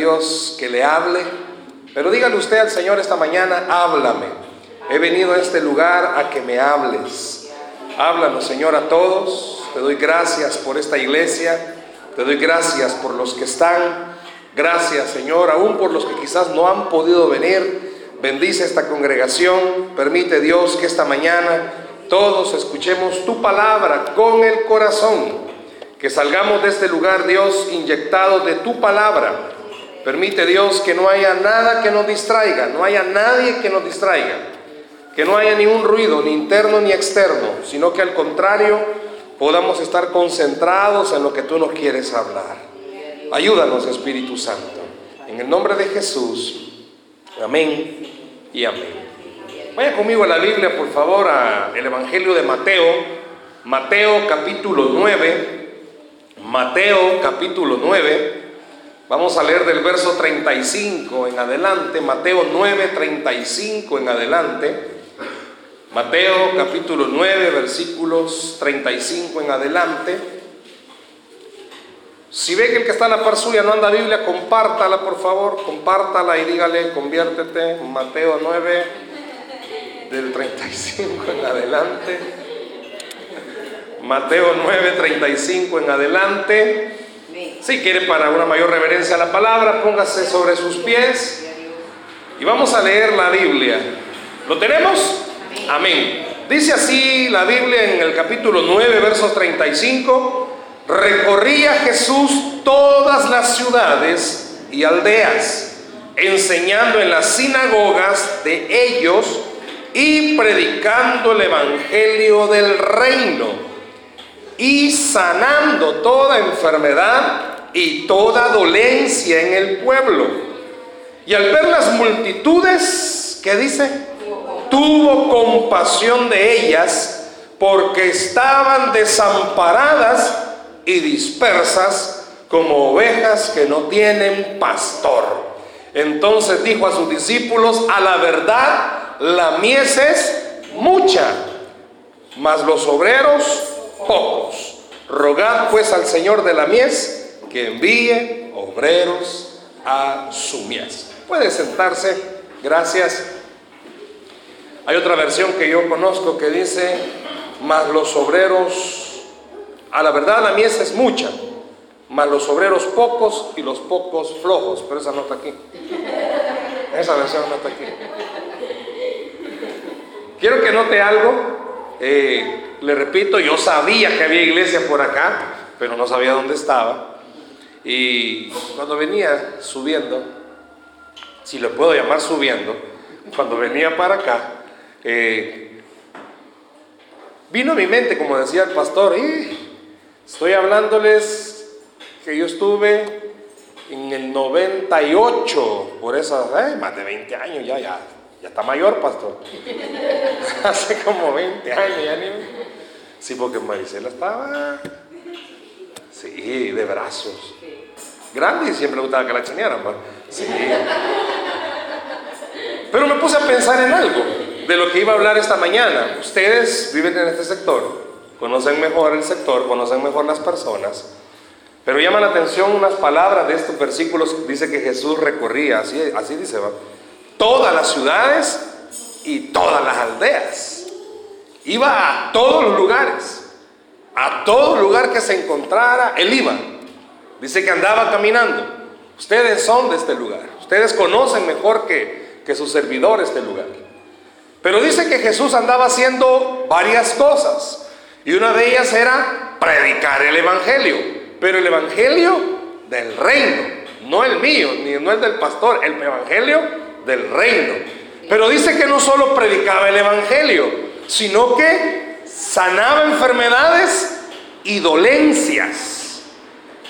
Dios que le hable. Pero dígale usted al Señor esta mañana, háblame. He venido a este lugar a que me hables. Háblanos, Señor, a todos. Te doy gracias por esta iglesia. Te doy gracias por los que están. Gracias, Señor, aún por los que quizás no han podido venir. Bendice esta congregación. Permite, Dios, que esta mañana todos escuchemos tu palabra con el corazón. Que salgamos de este lugar, Dios, inyectados de tu palabra. Permite, Dios, que no haya nada que nos distraiga, no haya nadie que nos distraiga. Que no haya ni un ruido, ni interno ni externo, sino que al contrario podamos estar concentrados en lo que tú nos quieres hablar. Ayúdanos, Espíritu Santo. En el nombre de Jesús. Amén y amén. Vaya conmigo a la Biblia, por favor, al Evangelio de Mateo, Mateo capítulo 9, Mateo capítulo 9, vamos a leer del verso 35 en adelante, Mateo 9, 35 en adelante, Mateo capítulo 9, versículos 35 en adelante. Si ve que el que está en la par suya no anda Biblia, compártala por favor, compártala y dígale, conviértete, Mateo 9, del 35 en adelante. Mateo 9, 35 en adelante. Si quiere para una mayor reverencia a la palabra, póngase sobre sus pies y vamos a leer la Biblia. ¿Lo tenemos? Amén. Dice así la Biblia en el capítulo 9, versos 35. Recorría Jesús todas las ciudades y aldeas, enseñando en las sinagogas de ellos y predicando el Evangelio del reino y sanando toda enfermedad y toda dolencia en el pueblo. Y al ver las multitudes, ¿qué dice? Tuvo compasión de ellas porque estaban desamparadas y dispersas como ovejas que no tienen pastor. Entonces dijo a sus discípulos, a la verdad, la mies es mucha, mas los obreros pocos. Rogad pues al Señor de la mies que envíe obreros a su mies. Puede sentarse, gracias. Hay otra versión que yo conozco que dice, mas los obreros, a la verdad la mies es mucha, mas los obreros pocos y los pocos flojos, pero esa no está aquí. Esa versión no está aquí. Quiero que note algo. Eh, le repito, yo sabía que había iglesia por acá, pero no sabía dónde estaba. Y cuando venía subiendo, si lo puedo llamar subiendo, cuando venía para acá, eh, vino a mi mente, como decía el pastor, estoy hablándoles que yo estuve en el 98, por eso, eh, más de 20 años ya, ya, ya está mayor, pastor. Hace como 20 años, ya ni. Sí, porque Maricela estaba. Sí, de brazos. Grande y siempre le gustaba que la chanearan, Sí. Pero me puse a pensar en algo de lo que iba a hablar esta mañana. Ustedes viven en este sector, conocen mejor el sector, conocen mejor las personas. Pero llama la atención unas palabras de estos versículos. Dice que Jesús recorría, así, así dice, va todas las ciudades y todas las aldeas. Iba a todos los lugares, a todo lugar que se encontrara, él iba. Dice que andaba caminando. Ustedes son de este lugar, ustedes conocen mejor que, que su servidor este lugar. Pero dice que Jesús andaba haciendo varias cosas y una de ellas era predicar el Evangelio, pero el Evangelio del reino, no el mío, ni no el del pastor, el Evangelio del reino. Pero dice que no solo predicaba el Evangelio, sino que sanaba enfermedades y dolencias.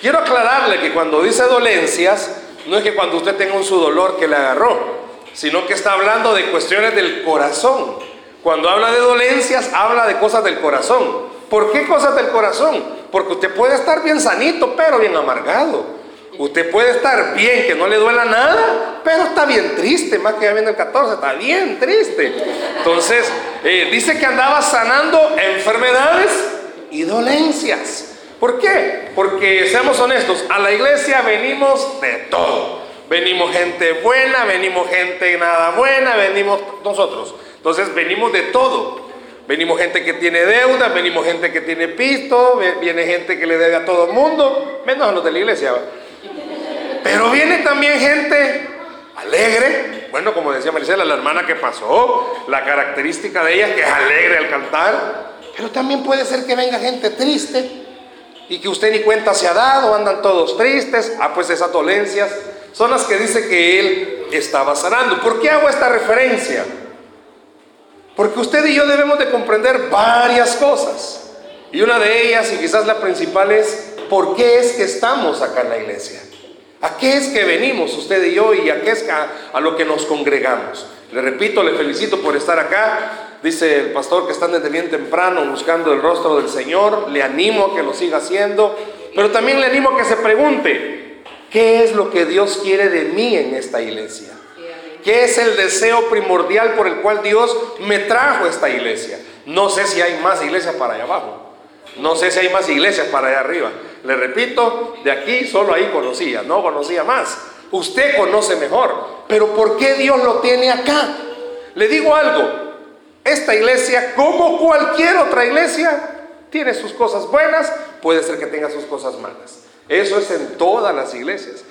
Quiero aclararle que cuando dice dolencias, no es que cuando usted tenga un su dolor que le agarró, sino que está hablando de cuestiones del corazón. Cuando habla de dolencias, habla de cosas del corazón. ¿Por qué cosas del corazón? Porque usted puede estar bien sanito, pero bien amargado. Usted puede estar bien, que no le duela nada, pero está bien triste, más que ya viene el 14, está bien triste. Entonces, eh, dice que andaba sanando enfermedades y dolencias. ¿Por qué? Porque, seamos honestos, a la iglesia venimos de todo. Venimos gente buena, venimos gente nada buena, venimos nosotros. Entonces venimos de todo. Venimos gente que tiene deuda, venimos gente que tiene pisto, viene gente que le debe a todo el mundo, menos a los de la iglesia. Pero viene también gente alegre. Bueno, como decía Maricela, la hermana que pasó, la característica de ella es que es alegre al cantar. Pero también puede ser que venga gente triste y que usted ni cuenta se ha dado, andan todos tristes. Ah, pues esas dolencias son las que dice que él estaba sanando. ¿Por qué hago esta referencia? Porque usted y yo debemos de comprender varias cosas. Y una de ellas, y quizás la principal, es por qué es que estamos acá en la iglesia. ¿A qué es que venimos usted y yo y a qué es a, lo que nos congregamos? Le repito, le felicito por estar acá. Dice el pastor que están desde bien temprano buscando el rostro del Señor. Le animo a que lo siga haciendo. Pero también le animo a que se pregunte, ¿qué es lo que Dios quiere de mí en esta iglesia? ¿Qué es el deseo primordial por el cual Dios me trajo a esta iglesia? No sé si hay más iglesias para allá abajo. No sé si hay más iglesias para allá arriba. Le repito, de aquí solo ahí conocía, no conocía más. Usted conoce mejor. Pero ¿por qué Dios lo tiene acá? Le digo algo, esta iglesia, como cualquier otra iglesia, tiene sus cosas buenas, puede ser que tenga sus cosas malas. Eso es en todas las iglesias.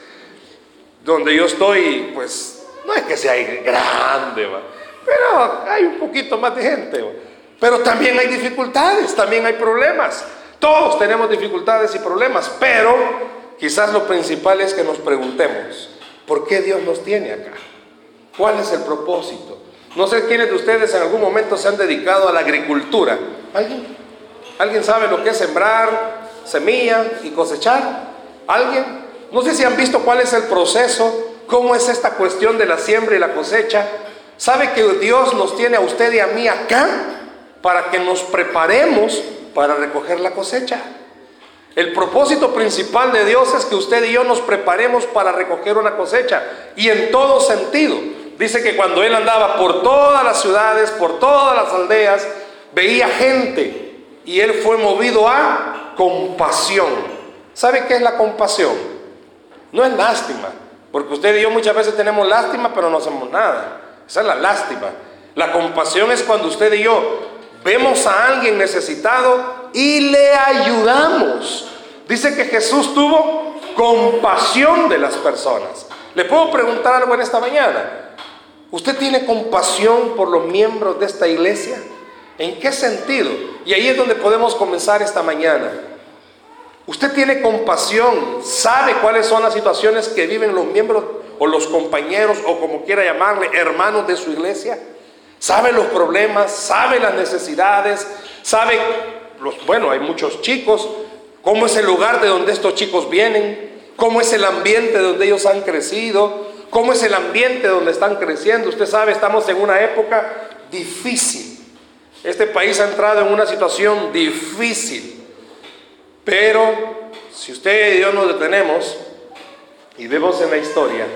Donde yo estoy, pues, no es que sea grande, pero hay un poquito más de gente. Pero también hay dificultades, también hay problemas. Todos tenemos dificultades y problemas, pero quizás lo principal es que nos preguntemos, ¿por qué Dios nos tiene acá? ¿Cuál es el propósito? No sé quiénes de ustedes en algún momento se han dedicado a la agricultura. ¿Alguien? ¿Alguien sabe lo que es sembrar semilla y cosechar? ¿Alguien? No sé si han visto cuál es el proceso, cómo es esta cuestión de la siembra y la cosecha. ¿Sabe que Dios nos tiene a usted y a mí acá para que nos preparemos para recoger la cosecha. El propósito principal de Dios es que usted y yo nos preparemos para recoger una cosecha. Y en todo sentido. Dice que cuando él andaba por todas las ciudades, por todas las aldeas, veía gente. Y él fue movido a compasión. ¿Sabe qué es la compasión? No es lástima. Porque usted y yo muchas veces tenemos lástima, pero no hacemos nada. Esa es la lástima. La compasión es cuando usted y yo vemos a alguien necesitado y le ayudamos. Dice que Jesús tuvo compasión de las personas. ¿Le puedo preguntar algo en esta mañana? ¿Usted tiene compasión por los miembros de esta iglesia? ¿En qué sentido? Y ahí es donde podemos comenzar esta mañana. Usted tiene compasión, sabe cuáles son las situaciones que viven los miembros o los compañeros o como quiera llamarle, hermanos de su iglesia sabe los problemas, sabe las necesidades, sabe, los, bueno, hay muchos chicos, cómo es el lugar de donde estos chicos vienen, cómo es el ambiente donde ellos han crecido, cómo es el ambiente donde están creciendo. Usted sabe, estamos en una época difícil. Este país ha entrado en una situación difícil. Pero si usted y yo nos detenemos y vemos en la historia,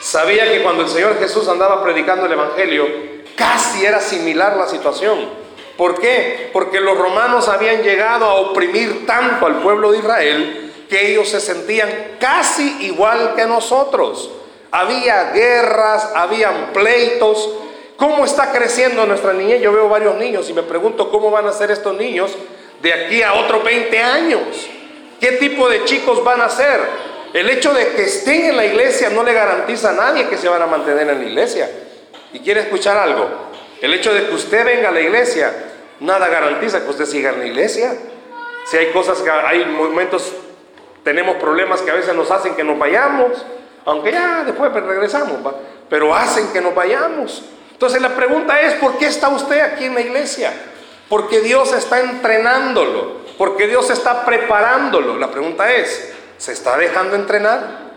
sabía que cuando el Señor Jesús andaba predicando el Evangelio, Casi era similar la situación. ¿Por qué? Porque los romanos habían llegado a oprimir tanto al pueblo de Israel que ellos se sentían casi igual que nosotros. Había guerras, habían pleitos. ¿Cómo está creciendo nuestra niñez? Yo veo varios niños y me pregunto cómo van a ser estos niños de aquí a otros 20 años. ¿Qué tipo de chicos van a ser? El hecho de que estén en la iglesia no le garantiza a nadie que se van a mantener en la iglesia. Y quiere escuchar algo. El hecho de que usted venga a la iglesia, nada garantiza que usted siga en la iglesia. Si hay cosas que hay momentos, tenemos problemas que a veces nos hacen que nos vayamos, aunque ya después regresamos, pero hacen que nos vayamos. Entonces la pregunta es, ¿por qué está usted aquí en la iglesia? Porque Dios está entrenándolo, porque Dios está preparándolo. La pregunta es, ¿se está dejando entrenar?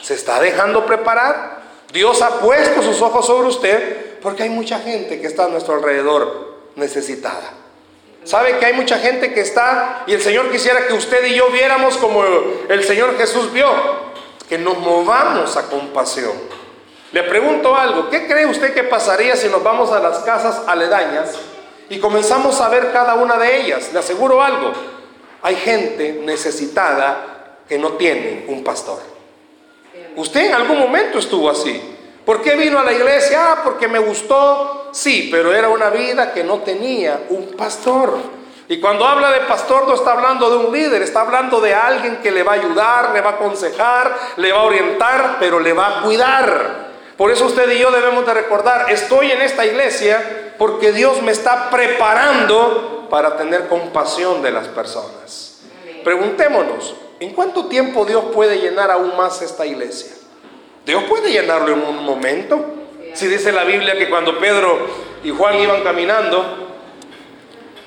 ¿Se está dejando preparar? Dios ha puesto sus ojos sobre usted porque hay mucha gente que está a nuestro alrededor necesitada. ¿Sabe que hay mucha gente que está y el Señor quisiera que usted y yo viéramos como el Señor Jesús vio? Que nos movamos a compasión. Le pregunto algo, ¿qué cree usted que pasaría si nos vamos a las casas aledañas y comenzamos a ver cada una de ellas? Le aseguro algo, hay gente necesitada que no tiene un pastor. Usted en algún momento estuvo así. ¿Por qué vino a la iglesia? Ah, porque me gustó. Sí, pero era una vida que no tenía un pastor. Y cuando habla de pastor no está hablando de un líder, está hablando de alguien que le va a ayudar, le va a aconsejar, le va a orientar, pero le va a cuidar. Por eso usted y yo debemos de recordar, estoy en esta iglesia porque Dios me está preparando para tener compasión de las personas. Preguntémonos, ¿en cuánto tiempo Dios puede llenar aún más esta iglesia? Dios puede llenarlo en un momento. Si dice la Biblia que cuando Pedro y Juan iban caminando,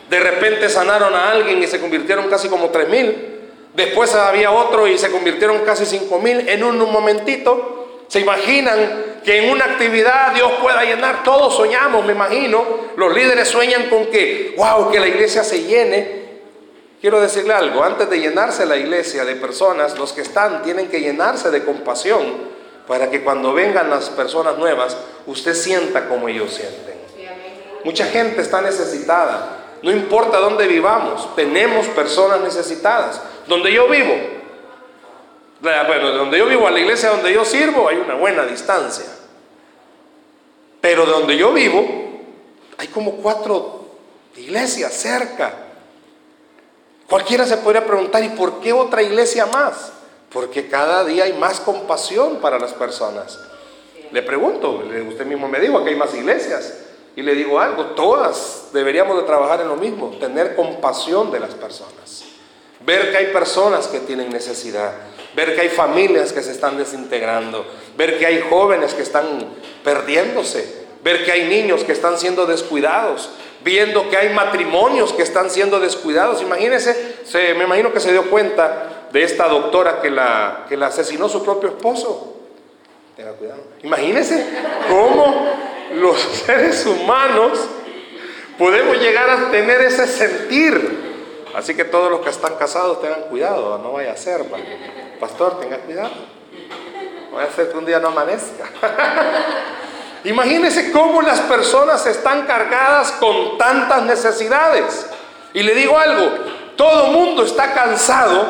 de repente sanaron a alguien y se convirtieron casi como tres mil. Después había otro y se convirtieron casi cinco mil en un, momentito. ¿Se imaginan que en una actividad Dios pueda llenar? Todos soñamos, me imagino. Los líderes sueñan con que, wow, que la iglesia se llene. Quiero decirle algo, antes de llenarse la iglesia de personas, los que están tienen que llenarse de compasión para que cuando vengan las personas nuevas, usted sienta como ellos sienten. Mucha gente está necesitada. No importa dónde vivamos, tenemos personas necesitadas. Donde yo vivo, bueno, donde yo vivo, a la iglesia donde yo sirvo, hay una buena distancia. Pero de donde yo vivo, hay como cuatro iglesias cerca. Cualquiera se podría preguntar, ¿y por qué otra iglesia más? Porque cada día hay más compasión para las personas. Le pregunto, usted mismo me dijo que hay más iglesias. Y le digo algo, todas deberíamos de trabajar en lo mismo, tener compasión de las personas. Ver que hay personas que tienen necesidad, ver que hay familias que se están desintegrando, ver que hay jóvenes que están perdiéndose, ver que hay niños que están siendo descuidados, viendo que hay matrimonios que están siendo descuidados. Imagínense, se, me imagino que se dio cuenta de esta doctora que la, que la asesinó su propio esposo. Tenga cuidado. Imagínense cómo los seres humanos podemos llegar a tener ese sentir. Así que todos los que están casados tengan cuidado, no vaya a ser. Pastor, tenga cuidado. No vaya a ser que un día no amanezca. Imagínense cómo las personas están cargadas con tantas necesidades. Y le digo algo, todo mundo está cansado,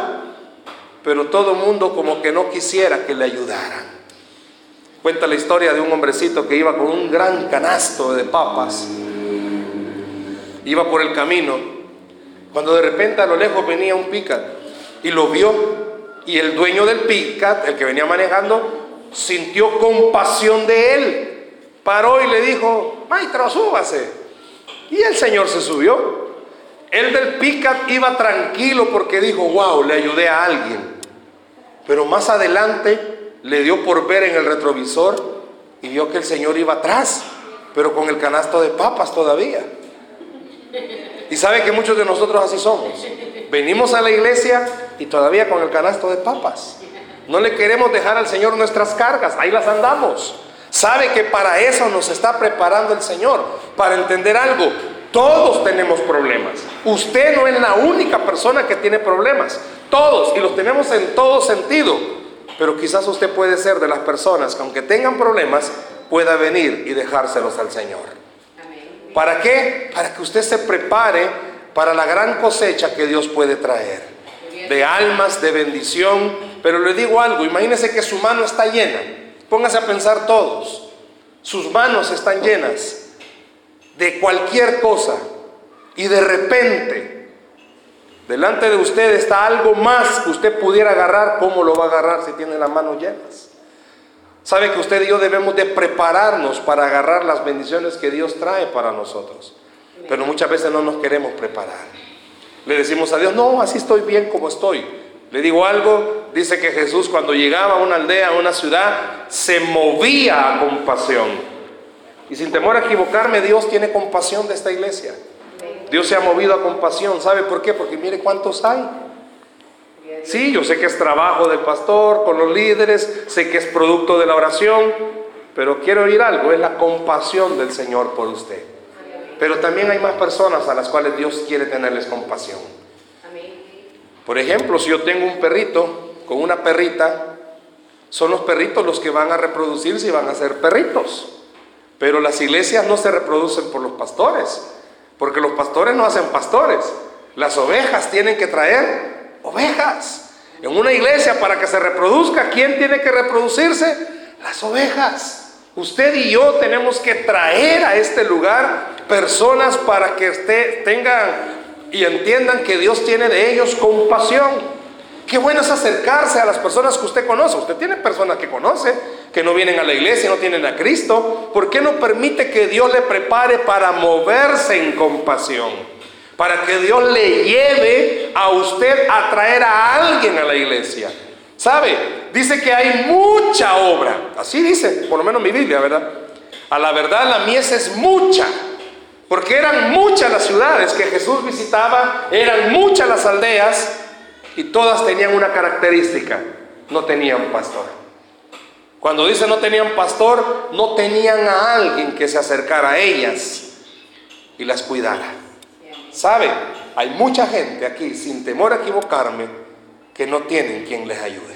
pero todo mundo como que no quisiera que le ayudaran. Cuenta la historia de un hombrecito que iba con un gran canasto de papas. Iba por el camino. Cuando de repente a lo lejos venía un picat y lo vio. Y el dueño del picat, el que venía manejando, sintió compasión de él. Paró y le dijo, maestro, súbase. Y el señor se subió. El del picat iba tranquilo porque dijo, wow, le ayudé a alguien. Pero más adelante le dio por ver en el retrovisor y vio que el Señor iba atrás, pero con el canasto de papas todavía. Y sabe que muchos de nosotros así somos. Venimos a la iglesia y todavía con el canasto de papas. No le queremos dejar al Señor nuestras cargas, ahí las andamos. Sabe que para eso nos está preparando el Señor, para entender algo. Todos tenemos problemas. Usted no es la única persona que tiene problemas. Todos, y los tenemos en todo sentido. Pero quizás usted puede ser de las personas que aunque tengan problemas, pueda venir y dejárselos al Señor. ¿Para qué? Para que usted se prepare para la gran cosecha que Dios puede traer. De almas, de bendición. Pero le digo algo, imagínese que su mano está llena. Póngase a pensar todos. Sus manos están llenas de cualquier cosa. Y de repente Delante de usted está algo más que usted pudiera agarrar. ¿Cómo lo va a agarrar si tiene las manos llenas? Sabe que usted y yo debemos de prepararnos para agarrar las bendiciones que Dios trae para nosotros. Pero muchas veces no nos queremos preparar. Le decimos a Dios, no, así estoy bien como estoy. Le digo algo, dice que Jesús cuando llegaba a una aldea, a una ciudad, se movía a compasión. Y sin temor a equivocarme, Dios tiene compasión de esta iglesia. Dios se ha movido a compasión. ¿Sabe por qué? Porque mire cuántos hay. Sí, yo sé que es trabajo del pastor con los líderes, sé que es producto de la oración, pero quiero oír algo, es la compasión del Señor por usted. Pero también hay más personas a las cuales Dios quiere tenerles compasión. Por ejemplo, si yo tengo un perrito con una perrita, son los perritos los que van a reproducirse y van a ser perritos. Pero las iglesias no se reproducen por los pastores, porque los pastores no hacen pastores. Las ovejas tienen que traer ovejas. En una iglesia para que se reproduzca, ¿quién tiene que reproducirse? Las ovejas. Usted y yo tenemos que traer a este lugar personas para que tengan y entiendan que Dios tiene de ellos compasión. Qué bueno es acercarse a las personas que usted conoce. Usted tiene personas que conoce, que no vienen a la iglesia, no tienen a Cristo. ¿Por qué no permite que Dios le prepare para moverse en compasión? Para que Dios le lleve a usted a traer a alguien a la iglesia. ¿Sabe? Dice que hay mucha obra. Así dice, por lo menos mi Biblia, ¿verdad? A la verdad la mies es mucha. Porque eran muchas las ciudades que Jesús visitaba, eran muchas las aldeas y todas tenían una característica, no tenían pastor. Cuando dice no tenían pastor, no tenían a alguien que se acercara a ellas y las cuidara. ¿Sabe? Hay mucha gente aquí, sin temor a equivocarme, que no tienen quien les ayude.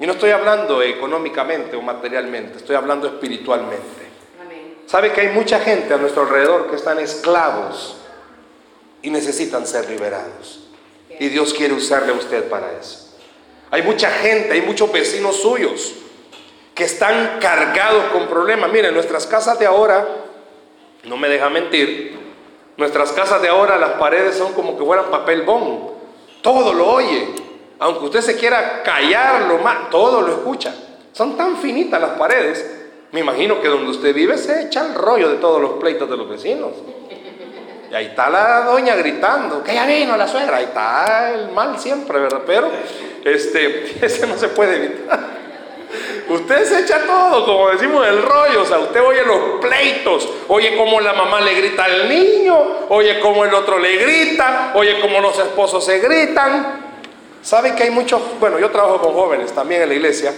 Y no estoy hablando económicamente o materialmente, estoy hablando espiritualmente. ¿Sabe que hay mucha gente a nuestro alrededor que están esclavos y necesitan ser liberados? Y Dios quiere usarle a usted para eso. Hay mucha gente, hay muchos vecinos suyos que están cargados con problemas. Miren, nuestras casas de ahora, no me deja mentir, nuestras casas de ahora las paredes son como que fueran papel bond. Todo lo oye. Aunque usted se quiera callarlo más, todo lo escucha. Son tan finitas las paredes. Me imagino que donde usted vive se echa el rollo de todos los pleitos de los vecinos. Y ahí está la doña gritando, que ya vino la suegra, ahí está el mal siempre, ¿verdad? Pero este, ese no se puede evitar. Usted se echa todo, como decimos, el rollo. O sea, usted oye los pleitos, oye cómo la mamá le grita al niño, oye cómo el otro le grita, oye cómo los esposos se gritan. ¿Sabe que hay muchos? Bueno, yo trabajo con jóvenes también en la iglesia,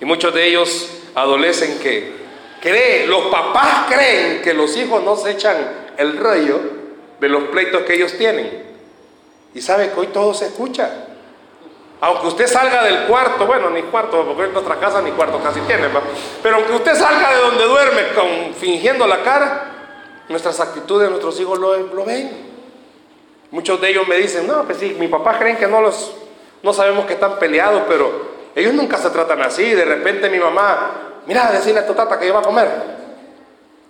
y muchos de ellos adolecen que creen, los papás creen que los hijos no se echan el rollo de los pleitos que ellos tienen. Y sabe que hoy todo se escucha. Aunque usted salga del cuarto, bueno, ni cuarto, porque en nuestra casa ni cuarto casi tiene, pero aunque usted salga de donde duerme con, fingiendo la cara, nuestras actitudes, nuestros hijos lo, lo ven. Muchos de ellos me dicen, no, pues sí, mi papá creen que no los, no sabemos que están peleados, pero ellos nunca se tratan así. De repente mi mamá, mira, decirle a tu tata que iba a comer.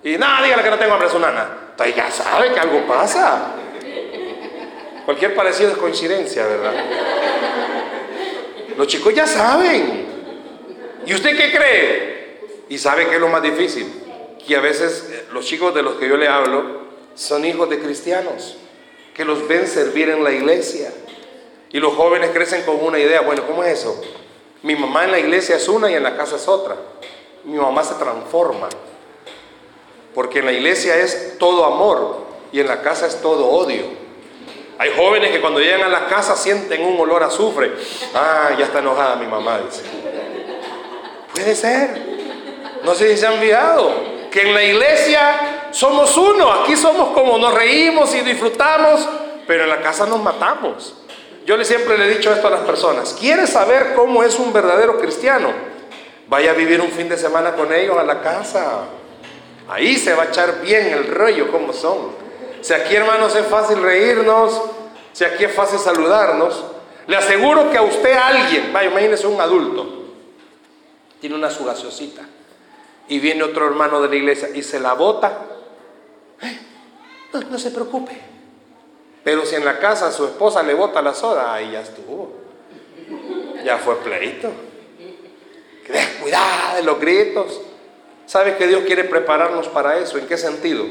Y nada, dígale que no tengo hambre a su nana. Usted ya sabe que algo pasa. Cualquier parecido es coincidencia, ¿verdad? Los chicos ya saben. ¿Y usted qué cree? Y sabe que es lo más difícil. Que a veces eh, los chicos de los que yo le hablo son hijos de cristianos, que los ven servir en la iglesia. Y los jóvenes crecen con una idea, bueno, ¿cómo es eso? Mi mamá en la iglesia es una y en la casa es otra. Mi mamá se transforma. Porque en la iglesia es todo amor y en la casa es todo odio. Hay jóvenes que cuando llegan a la casa sienten un olor a azufre. Ah, ya está enojada mi mamá, dice. Puede ser. No sé si se han fijado que en la iglesia somos uno. Aquí somos como nos reímos y disfrutamos, pero en la casa nos matamos. Yo siempre le he dicho esto a las personas. ¿Quieres saber cómo es un verdadero cristiano? Vaya a vivir un fin de semana con ellos a la casa. Ahí se va a echar bien el rollo como son. Si aquí hermanos es fácil reírnos, si aquí es fácil saludarnos, le aseguro que a usted alguien, vaya, imagínese un adulto, tiene una su y viene otro hermano de la iglesia y se la bota, no, se preocupe. Pero si en la casa su esposa le bota la soda, ahí ya estuvo. Ya fue pleito. Cuidado de los gritos. ¿Sabe que Dios quiere prepararnos para eso? ¿En qué sentido?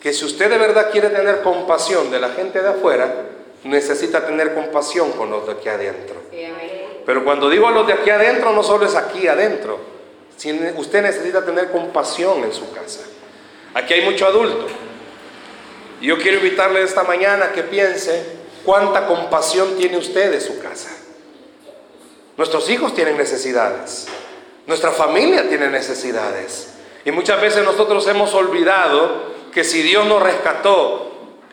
Que si usted de verdad quiere tener compasión de la gente de afuera, necesita tener compasión con los de aquí adentro. Pero cuando digo a los de aquí adentro, no solo es aquí adentro. Usted necesita tener compasión en su casa. Aquí hay mucho adulto. Y yo quiero invitarle esta mañana que piense cuánta compasión tiene usted de su casa. Nuestros hijos tienen necesidades. Nuestra familia tiene necesidades. Y muchas veces nosotros hemos olvidado que si Dios nos rescató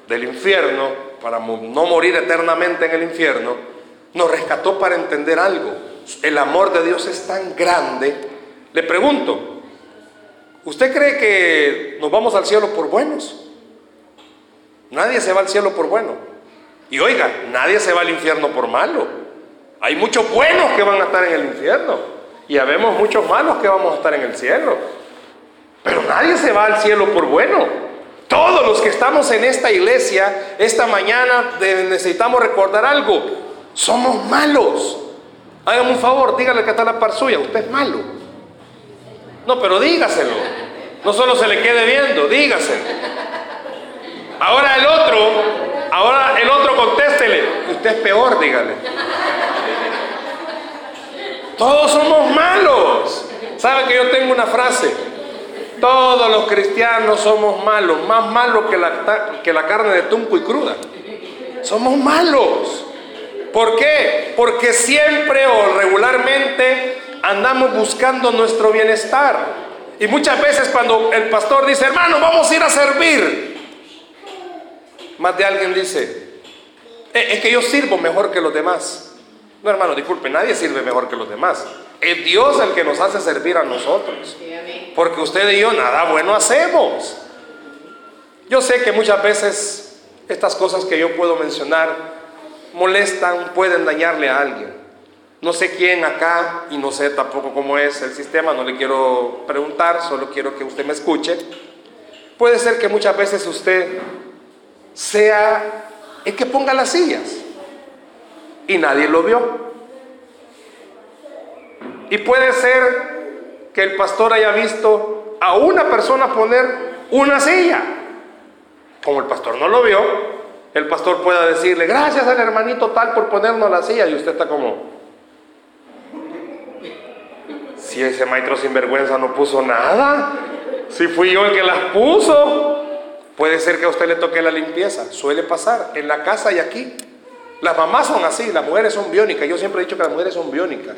del infierno, para no morir eternamente en el infierno, nos rescató para entender algo. El amor de Dios es tan grande. Le pregunto, ¿usted cree que nos vamos al cielo por buenos? Nadie se va al cielo por bueno. Y oiga, nadie se va al infierno por malo. Hay muchos buenos que van a estar en el infierno y habemos muchos malos que vamos a estar en el cielo. Pero nadie se va al cielo por bueno. Todos los que estamos en esta iglesia, esta mañana necesitamos recordar algo. Somos malos. Hágame un favor, dígale que está la par suya, usted es malo. No, pero dígaselo. No solo se le quede viendo, dígaselo. Ahora el otro, ahora el otro contéstele, usted es peor, dígale. Todos somos malos. ¿Sabe que yo tengo una frase? Todos los cristianos somos malos, más malos que la, que la carne de tunco y cruda. Somos malos. ¿Por qué? Porque siempre o regularmente andamos buscando nuestro bienestar. Y muchas veces cuando el pastor dice, hermano, vamos a ir a servir, más de alguien dice, eh, es que yo sirvo mejor que los demás. No, hermano, disculpe, nadie sirve mejor que los demás. Es Dios el que nos hace servir a nosotros. Porque usted y yo nada bueno hacemos. Yo sé que muchas veces estas cosas que yo puedo mencionar molestan, pueden dañarle a alguien. No sé quién acá y no sé tampoco cómo es el sistema, no le quiero preguntar, solo quiero que usted me escuche. Puede ser que muchas veces usted sea el que ponga las sillas y nadie lo vio. Y puede ser que el pastor haya visto a una persona poner una silla. Como el pastor no lo vio, el pastor pueda decirle, gracias al hermanito tal por ponernos la silla. Y usted está como, si ese maestro sinvergüenza no puso nada, si fui yo el que las puso, puede ser que a usted le toque la limpieza. Suele pasar en la casa y aquí. Las mamás son así, las mujeres son biónicas. Yo siempre he dicho que las mujeres son biónicas.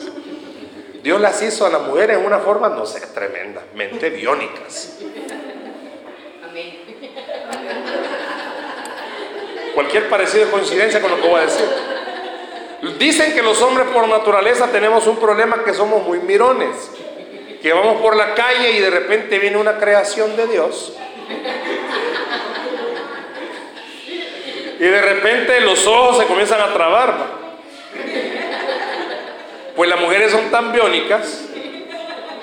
Dios las hizo a las mujeres en una forma, no sé, tremendamente biónicas. Amén. Cualquier parecido de coincidencia con lo que voy a decir. Dicen que los hombres por naturaleza tenemos un problema que somos muy mirones. Que vamos por la calle y de repente viene una creación de Dios y de repente los ojos se comienzan a trabar. Pues las mujeres son tan biónicas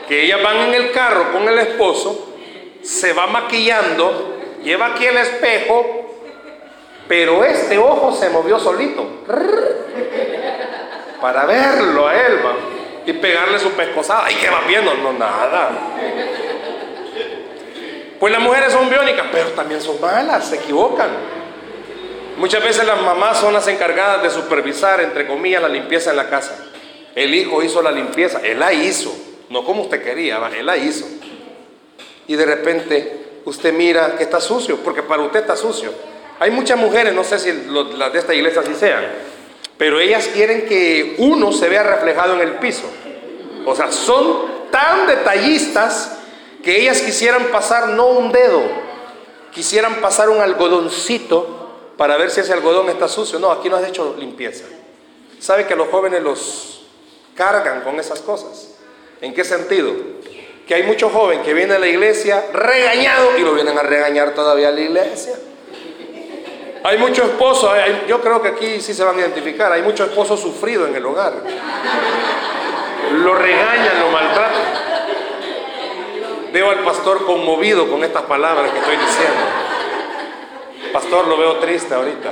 que ellas van en el carro con el esposo, se va maquillando, lleva aquí el espejo, pero este ojo se movió solito para verlo a él y pegarle su pescosada. ¿Y qué va viendo? No, nada. Pues las mujeres son biónicas, pero también son malas, se equivocan. Muchas veces las mamás son las encargadas de supervisar, entre comillas, la limpieza en la casa. El hijo hizo la limpieza, él la hizo, no como usted quería, él la hizo. Y de repente usted mira que está sucio, porque para usted está sucio. Hay muchas mujeres, no sé si las de esta iglesia así sean, pero ellas quieren que uno se vea reflejado en el piso. O sea, son tan detallistas que ellas quisieran pasar no un dedo, quisieran pasar un algodoncito para ver si ese algodón está sucio. No, aquí no has hecho limpieza. ¿Sabe que los jóvenes los cargan con esas cosas? ¿En qué sentido? Que hay mucho joven que viene a la iglesia regañado y lo vienen a regañar todavía a la iglesia. Hay muchos esposos, yo creo que aquí sí se van a identificar, hay muchos esposos sufridos en el hogar. Lo regañan, lo maltratan. Veo al pastor conmovido con estas palabras que estoy diciendo. Pastor, lo veo triste ahorita.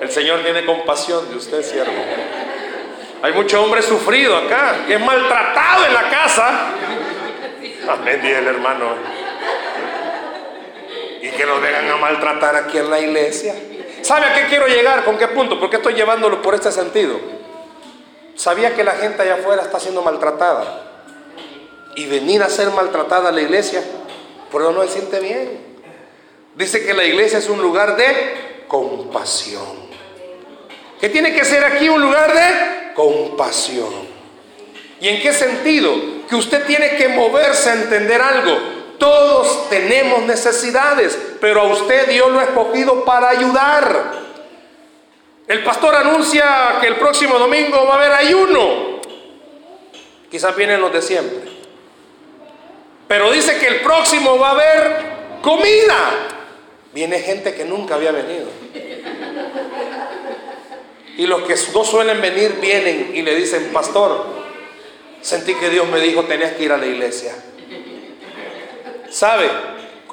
El Señor tiene compasión de usted, siervo. Hay mucho hombre sufrido acá, que es maltratado en la casa. Amén, dice el hermano. Y que lo vengan a maltratar aquí en la iglesia. ¿Sabe a qué quiero llegar? ¿Con qué punto? ¿Por qué estoy llevándolo por este sentido? Sabía que la gente allá afuera está siendo maltratada. Y venir a ser maltratada a la iglesia, por no se siente bien. Dice que la iglesia es un lugar de compasión. ¿Qué tiene que ser aquí un lugar de compasión? ¿Y en qué sentido? Que usted tiene que moverse a entender algo. Todos tenemos necesidades, pero a usted Dios lo ha escogido para ayudar. El pastor anuncia que el próximo domingo va a haber ayuno. Quizás vienen los de siempre. Pero dice que el próximo va a haber comida. Viene gente que nunca había venido. Y los que no suelen venir vienen y le dicen, pastor, sentí que Dios me dijo, tenías que ir a la iglesia. ¿Sabe?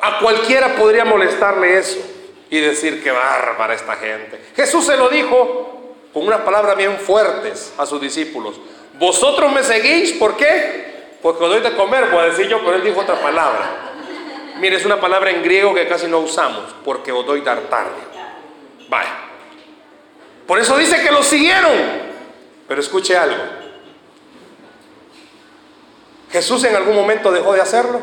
A cualquiera podría molestarle eso y decir que bárbara esta gente. Jesús se lo dijo con unas palabras bien fuertes a sus discípulos. Vosotros me seguís, ¿por qué? Porque os doy de comer, voy a decir yo, pero él dijo otra palabra. Mire, es una palabra en griego que casi no usamos, porque os doy dar tarde. Vaya. Por eso dice que lo siguieron. Pero escuche algo. ¿Jesús en algún momento dejó de hacerlo?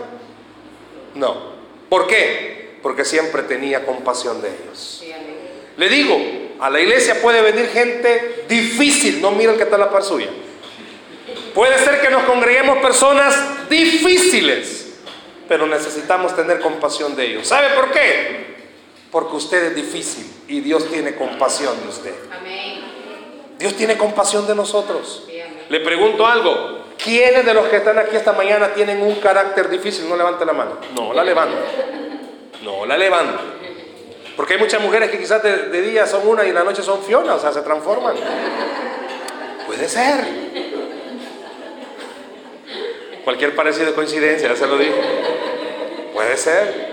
No. ¿Por qué? Porque siempre tenía compasión de ellos. Le digo, a la iglesia puede venir gente difícil, no mira el que está la par suya. Puede ser que nos congreguemos personas difíciles, pero necesitamos tener compasión de ellos. ¿Sabe por qué? Porque usted es difícil y Dios tiene compasión de usted. Dios tiene compasión de nosotros. Le pregunto algo. ¿Quiénes de los que están aquí esta mañana tienen un carácter difícil? No levante la mano. No la levante. No la levante. Porque hay muchas mujeres que quizás de, día son una y en la noche son Fiona, o sea, se transforman. Puede ser. Cualquier parecido de coincidencia, ya se lo digo. Puede ser.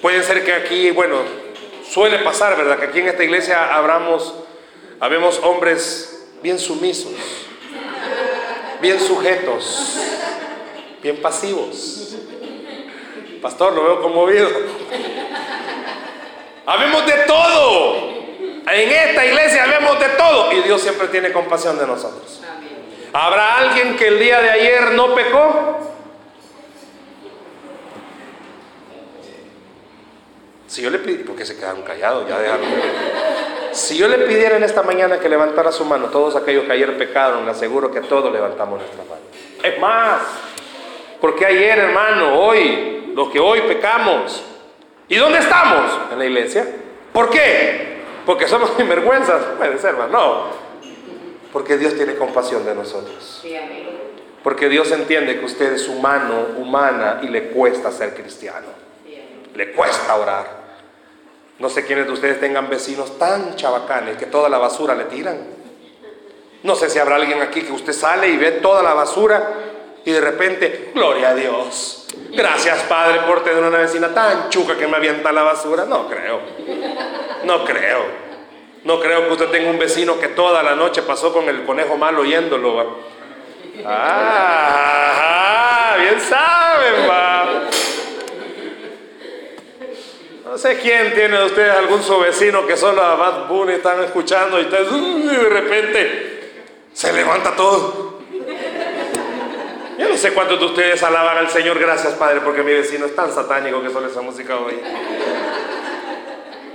Puede ser que aquí, bueno, suele pasar, ¿verdad? Que aquí en esta iglesia abramos, habemos hombres bien sumisos, bien sujetos, bien pasivos. Pastor, lo veo conmovido. Habemos de todo. En esta iglesia habemos de todo. Y Dios siempre tiene compasión de nosotros. ¿Habrá alguien que el día de ayer no pecó? Si yo le pidiera, porque se quedaron callados, ya dejaron. Si yo le pidiera en esta mañana que levantara su mano, todos aquellos que ayer pecaron, le aseguro que todos levantamos nuestra mano. Es más, porque ayer, hermano, hoy, los que hoy pecamos, ¿y dónde estamos? En la iglesia. ¿Por qué? Porque somos sinvergüenzas, puede ser, hermano. No, porque Dios tiene compasión de nosotros. Porque Dios entiende que usted es humano, humana, y le cuesta ser cristiano. Le cuesta orar. No sé quiénes de ustedes tengan vecinos tan chabacanes que toda la basura le tiran. No sé si habrá alguien aquí que usted sale y ve toda la basura y de repente, gloria a Dios. Gracias Padre por tener una vecina tan chuca que me avienta la basura. No creo. No creo. No creo que usted tenga un vecino que toda la noche pasó con el conejo malo oyéndolo. Ah, bien saben, va. No sé quién tiene de ustedes algún su vecino que solo a Bad Bunny están escuchando y, de repente se levanta todo. Yo no sé cuántos de ustedes alaban al Señor, gracias Padre, porque mi vecino es tan satánico que solo esa música hoy.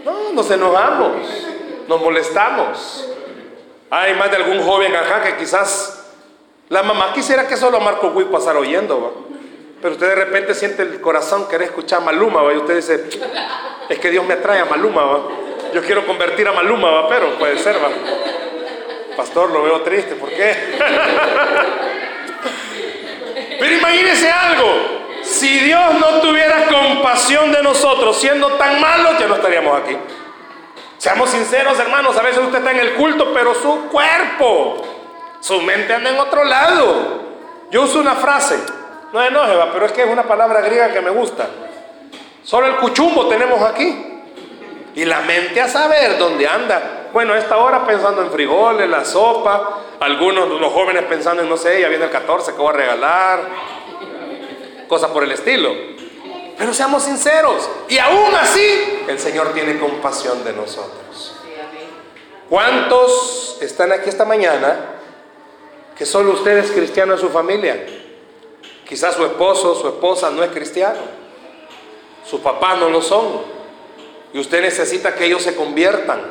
No, nos enojamos, nos molestamos. Hay más de algún joven acá que quizás la mamá quisiera que solo Marco Gui pasara oyendo. Pero usted de repente siente el corazón querer escuchar Maluma, ¿va? y usted dice, es que Dios me atrae a Maluma, ¿va? yo quiero convertir a Maluma, ¿va? pero puede ser, ¿va? pastor, lo veo triste, ¿por qué? pero imagínese algo, si Dios no tuviera compasión de nosotros, siendo tan malos, ya no estaríamos aquí. Seamos sinceros, hermanos, a veces usted está en el culto, pero su cuerpo, su mente anda en otro lado. Yo uso una frase, no enoje, pero es que es una palabra griega que me gusta. Solo el cuchumbo tenemos aquí. Y la mente a saber dónde anda. Bueno, esta hora pensando en frijoles, la sopa, algunos los jóvenes pensando en, no sé, ya viene el 14, que voy a regalar, cosas por el estilo. Pero seamos sinceros, y aún así el Señor tiene compasión de nosotros. ¿Cuántos están aquí esta mañana que solo ustedes cristianos en su familia? Quizás su esposo, su esposa no es cristiano. Sus papás no lo son. Y usted necesita que ellos se conviertan.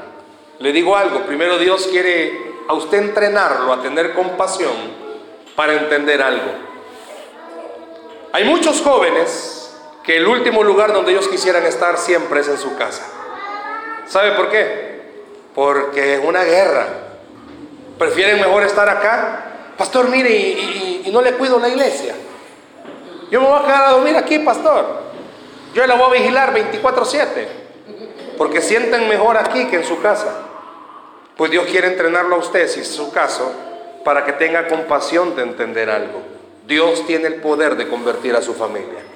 Le digo algo, primero Dios quiere a usted entrenarlo a tener compasión para entender algo. Hay muchos jóvenes que el último lugar donde ellos quisieran estar siempre es en su casa. ¿Sabe por qué? Porque es una guerra. Prefieren mejor estar acá. Pastor, mire, y, no le cuido la iglesia. Yo me voy a quedar a dormir aquí, pastor. Yo la voy a vigilar 24/7. Porque sienten mejor aquí que en su casa. Pues Dios quiere entrenarlo a usted, si es su caso, para que tenga compasión de entender algo. Dios tiene el poder de convertir a su familia.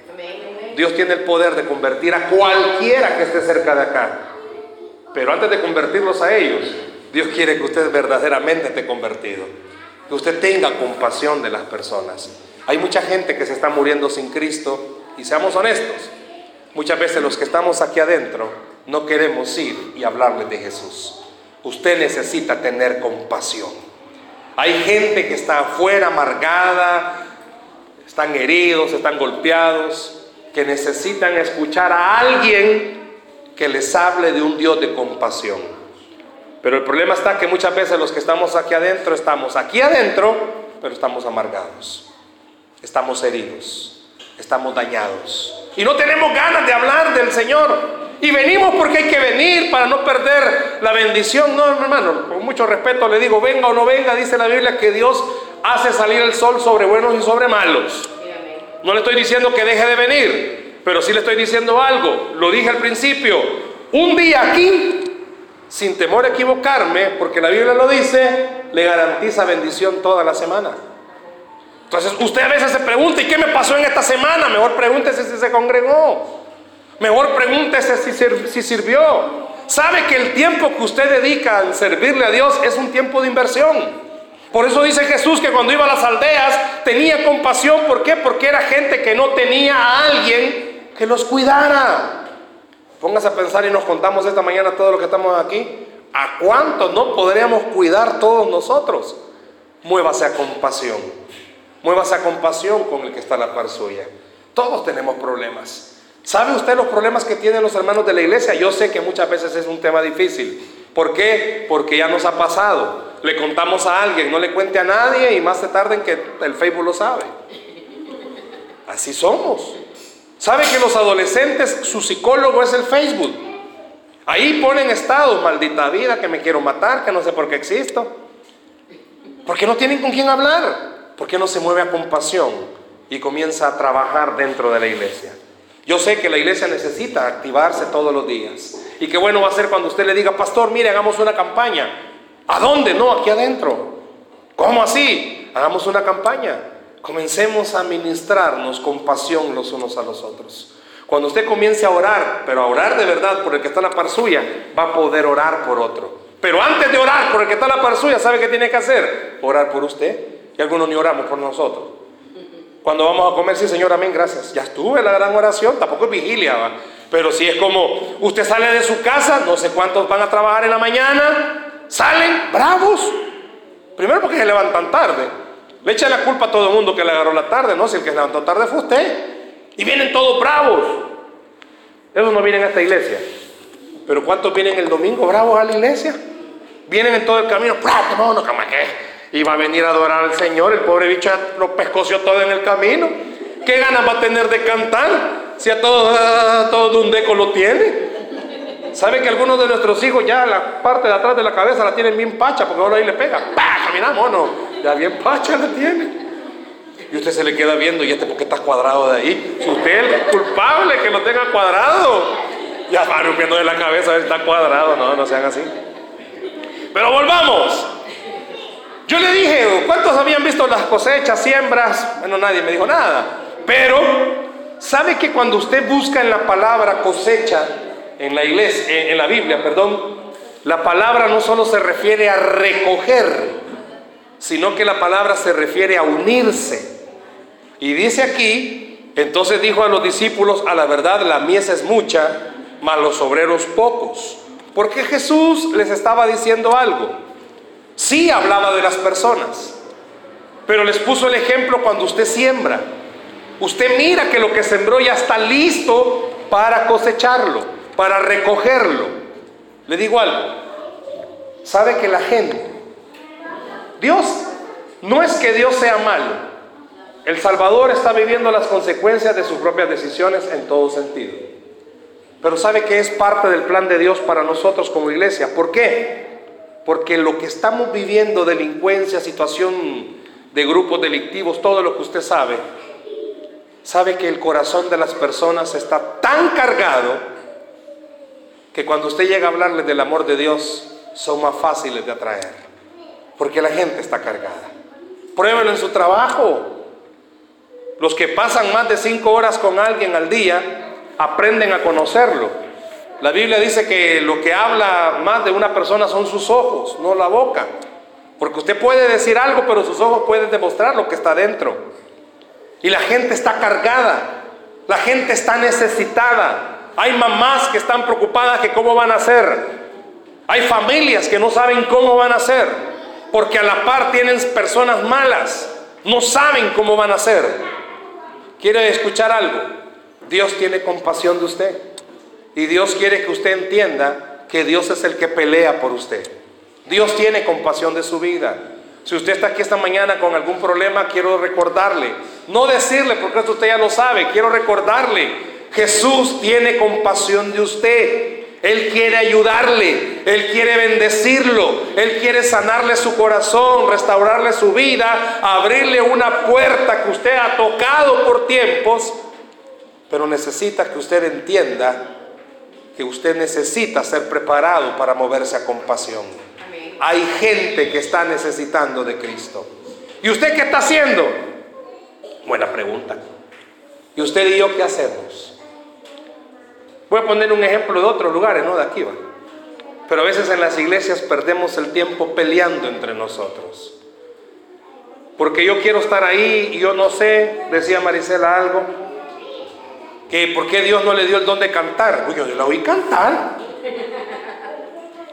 Dios tiene el poder de convertir a cualquiera que esté cerca de acá. Pero antes de convertirlos a ellos, Dios quiere que usted verdaderamente esté convertido. Que usted tenga compasión de las personas. Hay mucha gente que se está muriendo sin Cristo y seamos honestos. Muchas veces los que estamos aquí adentro no queremos ir y hablarles de Jesús. Usted necesita tener compasión. Hay gente que está afuera amargada, están heridos, están golpeados, que necesitan escuchar a alguien que les hable de un Dios de compasión. Pero el problema está que muchas veces los que estamos aquí adentro estamos aquí adentro, pero estamos amargados, estamos heridos, estamos dañados. Y no tenemos ganas de hablar del Señor. Y venimos porque hay que venir para no perder la bendición. No, hermano, con mucho respeto le digo, venga o no venga, dice la Biblia que Dios hace salir el sol sobre buenos y sobre malos. No le estoy diciendo que deje de venir, pero sí le estoy diciendo algo. Lo dije al principio, un día aquí, sin temor a equivocarme, porque la Biblia lo dice, le garantiza bendición toda la semana. Entonces usted a veces se pregunta, ¿y qué me pasó en esta semana? Mejor pregúntese si se congregó. Mejor pregúntese si, sirvió. Sabe que el tiempo que usted dedica en servirle a Dios es un tiempo de inversión. Por eso dice Jesús que cuando iba a las aldeas tenía compasión. ¿Por qué? Porque era gente que no tenía a alguien que los cuidara. Póngase a pensar y nos contamos esta mañana todo lo que estamos aquí. ¿A cuánto no podríamos cuidar todos nosotros? Muévase a compasión. Muévase a compasión con el que está a la par suya. Todos tenemos problemas. ¿Sabe usted los problemas que tienen los hermanos de la iglesia? Yo sé que muchas veces es un tema difícil. ¿Por qué? Porque ya nos ha pasado. Le contamos a alguien, no le cuente a nadie y más se tarda en que el Facebook lo sabe. Así somos. ¿Sabe que los adolescentes, su psicólogo es el Facebook? Ahí ponen estados, maldita vida, que me quiero matar, que no sé por qué existo. Porque no tienen con quién hablar. Porque no se mueve a compasión y comienza a trabajar dentro de la iglesia. Yo sé que la iglesia necesita activarse todos los días. Y qué bueno va a ser cuando usted le diga, pastor, mire, hagamos una campaña. ¿A dónde? No, aquí adentro. ¿Cómo así? Hagamos una campaña. Comencemos a ministrarnos con pasión los unos a los otros. Cuando usted comience a orar, pero a orar de verdad por el que está en la par suya, va a poder orar por otro. Pero antes de orar por el que está en la par suya, ¿sabe qué tiene que hacer? Orar por usted. Y algunos ni oramos por nosotros. Cuando vamos a comer, sí, Señor, amén, gracias. Ya estuve la gran oración, tampoco es vigilia, ¿va? pero si es como usted sale de su casa, no sé cuántos van a trabajar en la mañana, salen bravos. Primero porque se levantan tarde. Le echa la culpa a todo el mundo que le agarró la tarde, ¿no? Si el que se levantó tarde fue usted. Y vienen todos bravos. Esos no vienen a esta iglesia. Pero ¿cuántos vienen el domingo bravos a la iglesia? Vienen en todo el camino, no, no, que y va a venir a adorar al Señor. El pobre bicho lo pescoció todo en el camino. ¿Qué ganas va a tener de cantar? Si a todo, todo un deco lo tiene. ¿Sabe que algunos de nuestros hijos ya la parte de atrás de la cabeza la tienen bien pacha porque ahora ahí le pega? ¡Pah! Caminamos, no. Ya bien pacha la tiene. Y usted se le queda viendo, ¿y este por qué está cuadrado de ahí? Usted es culpable que lo tenga cuadrado, ya va rompiendo de la cabeza está cuadrado. No, no sean así. Pero volvamos. Yo le dije, ¿cuántos habían visto las cosechas, siembras? Bueno, nadie me dijo nada. Pero, ¿sabe que cuando usted busca en la palabra cosecha, en la iglesia, en la Biblia, perdón, la palabra no solo se refiere a recoger, sino que la palabra se refiere a unirse. Y dice aquí, entonces dijo a los discípulos, a la verdad la mies es mucha, mas los obreros pocos. Porque Jesús les estaba diciendo algo. Sí hablaba de las personas, pero les puso el ejemplo cuando usted siembra. Usted mira que lo que sembró ya está listo para cosecharlo, para recogerlo. Le digo algo, sabe que la gente, Dios, no es que Dios sea malo. El Salvador está viviendo las consecuencias de sus propias decisiones en todo sentido. Pero sabe que es parte del plan de Dios para nosotros como iglesia. ¿Por qué? Porque lo que estamos viviendo, delincuencia, situación de grupos delictivos, todo lo que usted sabe, sabe que el corazón de las personas está tan cargado que cuando usted llega a hablarles del amor de Dios, son más fáciles de atraer, porque la gente está cargada. Pruébelo en su trabajo. Los que pasan más de cinco horas con alguien al día aprenden a conocerlo. La Biblia dice que lo que habla más de una persona son sus ojos, no la boca. Porque usted puede decir algo, pero sus ojos pueden demostrar lo que está dentro. Y la gente está cargada, la gente está necesitada. Hay mamás que están preocupadas que cómo van a hacer. Hay familias que no saben cómo van a hacer, porque a la par tienen personas malas, no saben cómo van a hacer. ¿Quiere escuchar algo? Dios tiene compasión de usted. Y Dios quiere que usted entienda que Dios es el que pelea por usted. Dios tiene compasión de su vida. Si usted está aquí esta mañana con algún problema, quiero recordarle, no decirle, porque esto usted ya lo sabe, quiero recordarle, Jesús tiene compasión de usted. Él quiere ayudarle, Él quiere bendecirlo, Él quiere sanarle su corazón, restaurarle su vida, abrirle una puerta que usted ha tocado por tiempos, pero necesita que usted entienda que usted necesita ser preparado para moverse a compasión. Hay gente que está necesitando de Cristo. ¿Y usted qué está haciendo? Buena pregunta. ¿Y usted y yo qué hacemos? Voy a poner un ejemplo de otros lugares, no de aquí, ¿va? Pero a veces en las iglesias perdemos el tiempo peleando entre nosotros. Porque yo quiero estar ahí y yo no sé, decía Marisela algo, que por qué Dios no le dio el don de cantar. Uy, yo la oí cantar.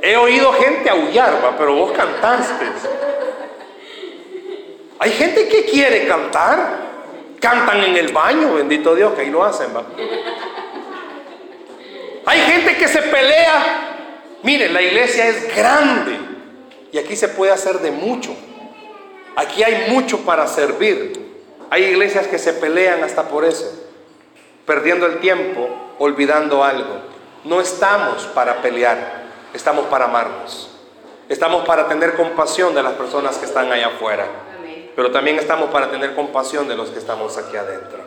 He oído gente aullar, ¿va? pero vos cantaste. Hay gente que quiere cantar. Cantan en el baño, bendito Dios, que ahí lo hacen. ¿va? Hay gente que se pelea. Mire, la iglesia es grande y aquí se puede hacer de mucho. Aquí hay mucho para servir. Hay iglesias que se pelean hasta por eso perdiendo el tiempo, olvidando algo. No estamos para pelear, estamos para amarnos. Estamos para tener compasión de las personas que están allá afuera. Pero también estamos para tener compasión de los que estamos aquí adentro.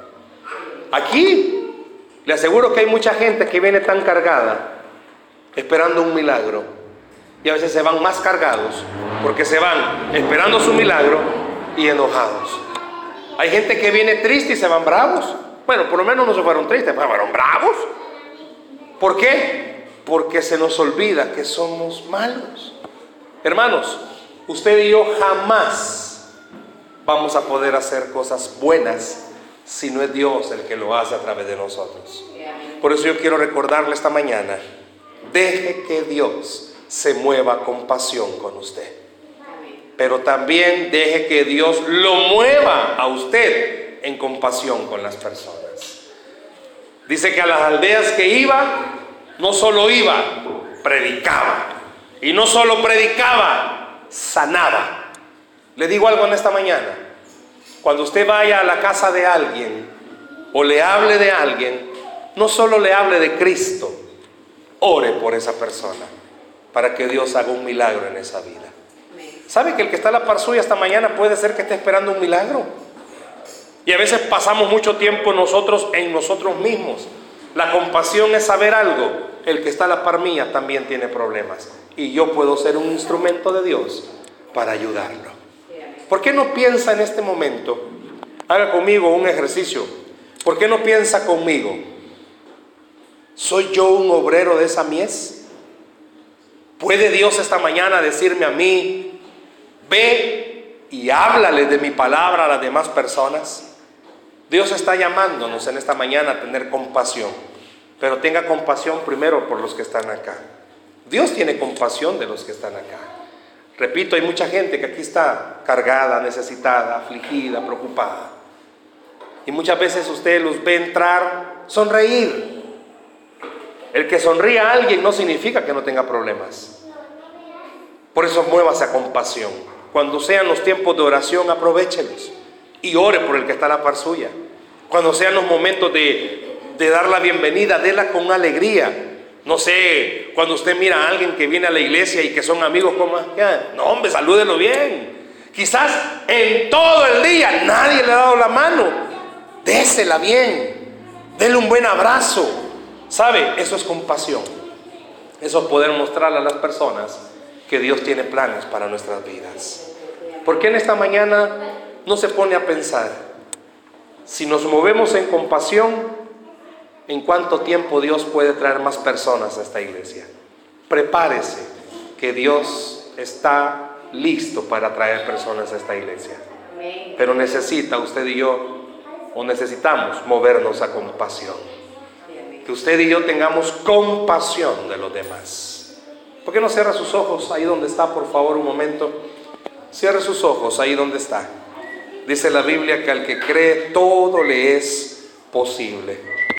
Aquí le aseguro que hay mucha gente que viene tan cargada, esperando un milagro. Y a veces se van más cargados porque se van esperando su milagro y enojados. Hay gente que viene triste y se van bravos. Bueno, por lo menos no se fueron tristes, fueron bravos. ¿Por qué? Porque se nos olvida que somos malos. Hermanos, usted y yo jamás vamos a poder hacer cosas buenas si no es Dios el que lo hace a través de nosotros. Por eso yo quiero recordarle esta mañana, deje que Dios se mueva con pasión con usted. Pero también deje que Dios lo mueva a usted en compasión con las personas. Dice que a las aldeas que iba, no solo iba, predicaba. Y no solo predicaba, sanaba. Le digo algo en esta mañana. Cuando usted vaya a la casa de alguien o le hable de alguien, no solo le hable de Cristo, ore por esa persona para que Dios haga un milagro en esa vida. ¿Sabe que el que está a la par suya esta mañana puede ser que esté esperando un milagro? Y a veces pasamos mucho tiempo nosotros en nosotros mismos. La compasión es saber algo. El que está a la par mía también tiene problemas. Y yo puedo ser un instrumento de Dios para ayudarlo. ¿Por qué no piensa en este momento? Haga conmigo un ejercicio. ¿Por qué no piensa conmigo? ¿Soy yo un obrero de esa mies? ¿Puede Dios esta mañana decirme a mí, ve y háblale de mi palabra a las demás personas? Dios está llamándonos en esta mañana a tener compasión, pero tenga compasión primero por los que están acá. Dios tiene compasión de los que están acá. Repito, hay mucha gente que aquí está cargada, necesitada, afligida, preocupada. Y muchas veces usted los ve entrar, sonreír. El que sonríe a alguien no significa que no tenga problemas. Por eso muévase a compasión. Cuando sean los tiempos de oración, aprovechelos y ore por el que está a la par suya. Cuando sean los momentos de, dar la bienvenida, déla con alegría. No sé, cuando usted mira a alguien que viene a la iglesia y que son amigos, como, no hombre, salúdelo bien. Quizás en todo el día nadie le ha dado la mano. Désela bien. Dele un buen abrazo. ¿Sabe? Eso es compasión. Eso es poder mostrarle a las personas que Dios tiene planes para nuestras vidas. ¿Por qué en esta mañana no se pone a pensar? Si nos movemos en compasión, ¿en cuánto tiempo Dios puede traer más personas a esta iglesia? Prepárese, que Dios está listo para traer personas a esta iglesia. Pero necesita usted y yo, o necesitamos movernos a compasión. Que usted y yo tengamos compasión de los demás. ¿Por qué no cierra sus ojos ahí donde está, por favor, un momento? Cierre sus ojos ahí donde está. Dice la Biblia que al que cree todo le es posible.